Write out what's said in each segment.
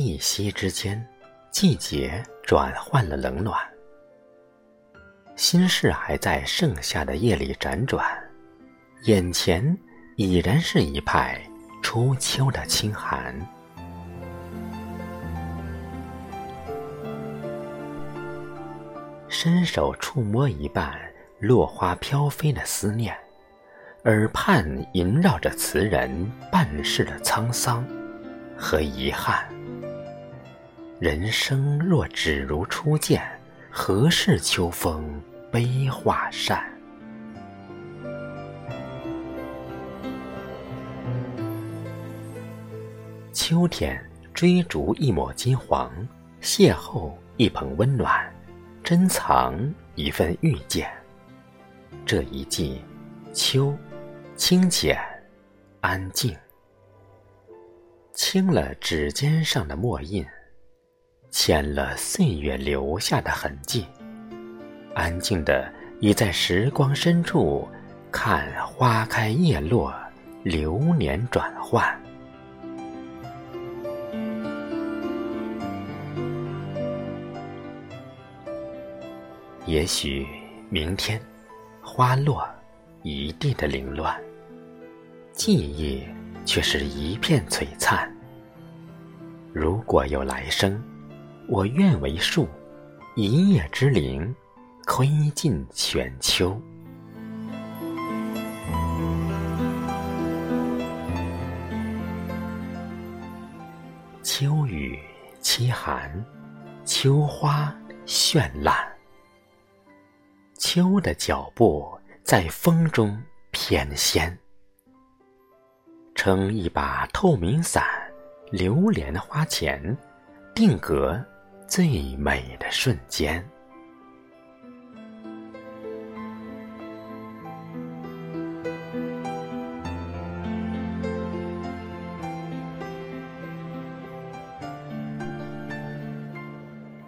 一夕之间，季节转换了冷暖，心事还在盛夏的夜里辗转，眼前已然是一派初秋的清寒。伸手触摸一半落花飘飞的思念，耳畔萦绕着词人半世的沧桑和遗憾。人生若只如初见，何事秋风悲画扇？秋天追逐一抹金黄，邂逅一捧温暖，珍藏一份遇见。这一季，秋，清浅，安静，清了指尖上的墨印。签了岁月留下的痕迹，安静的倚在时光深处，看花开叶落，流年转换。也许明天，花落一地的凌乱，记忆却是一片璀璨。如果有来生。我愿为树，一叶之灵，窥尽全秋。秋雨凄寒，秋花绚烂。秋的脚步在风中翩跹，撑一把透明伞，流连花前，定格。最美的瞬间。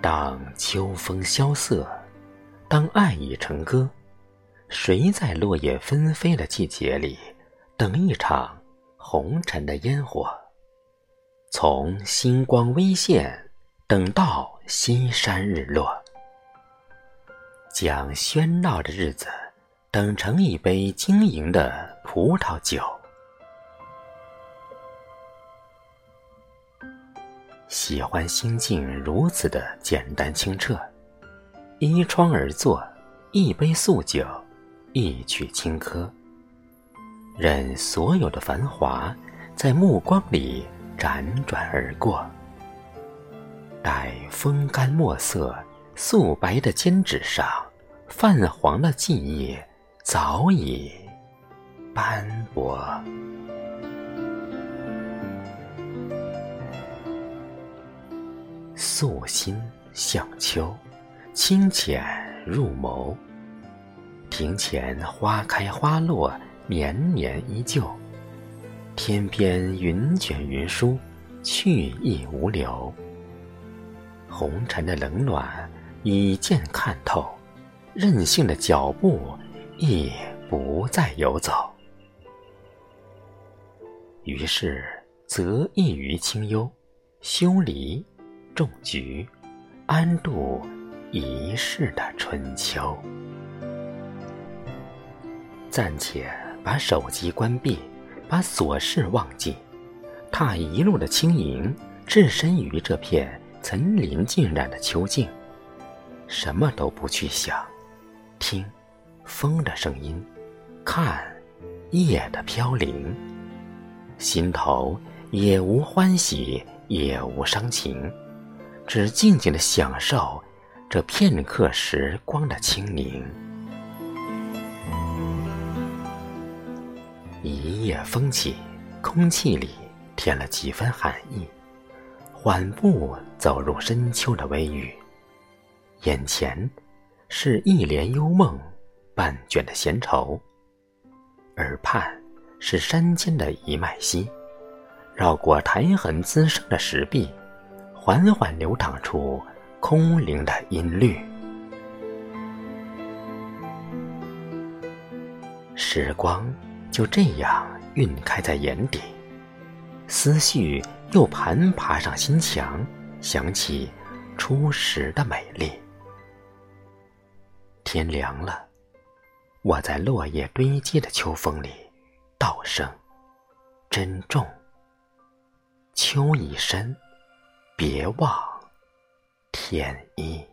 当秋风萧瑟，当爱已成歌，谁在落叶纷飞的季节里，等一场红尘的烟火？从星光微现。等到西山日落，将喧闹的日子等成一杯晶莹的葡萄酒。喜欢心境如此的简单清澈，依窗而坐，一杯素酒，一曲清歌，任所有的繁华在目光里辗转而过。待风干墨色，素白的笺纸上，泛黄的记忆早已斑驳。素心向秋，清浅入眸。庭前花开花落，年年依旧。天边云卷云舒，去意无留。红尘的冷暖已见看透，任性的脚步亦不再游走。于是择一隅清幽，修篱种菊，安度一世的春秋。暂且把手机关闭，把琐事忘记，踏一路的轻盈，置身于这片。层林尽染的秋静，什么都不去想，听风的声音，看叶的飘零，心头也无欢喜，也无伤情，只静静的享受这片刻时光的清宁。一夜风起，空气里添了几分寒意。缓步走入深秋的微雨，眼前是一帘幽梦，半卷的闲愁；耳畔是山间的一脉溪，绕过苔痕滋生的石壁，缓缓流淌出空灵的音律。时光就这样晕开在眼底，思绪。又攀爬上心墙，想起初时的美丽。天凉了，我在落叶堆积的秋风里道声珍重。秋已深，别忘天衣。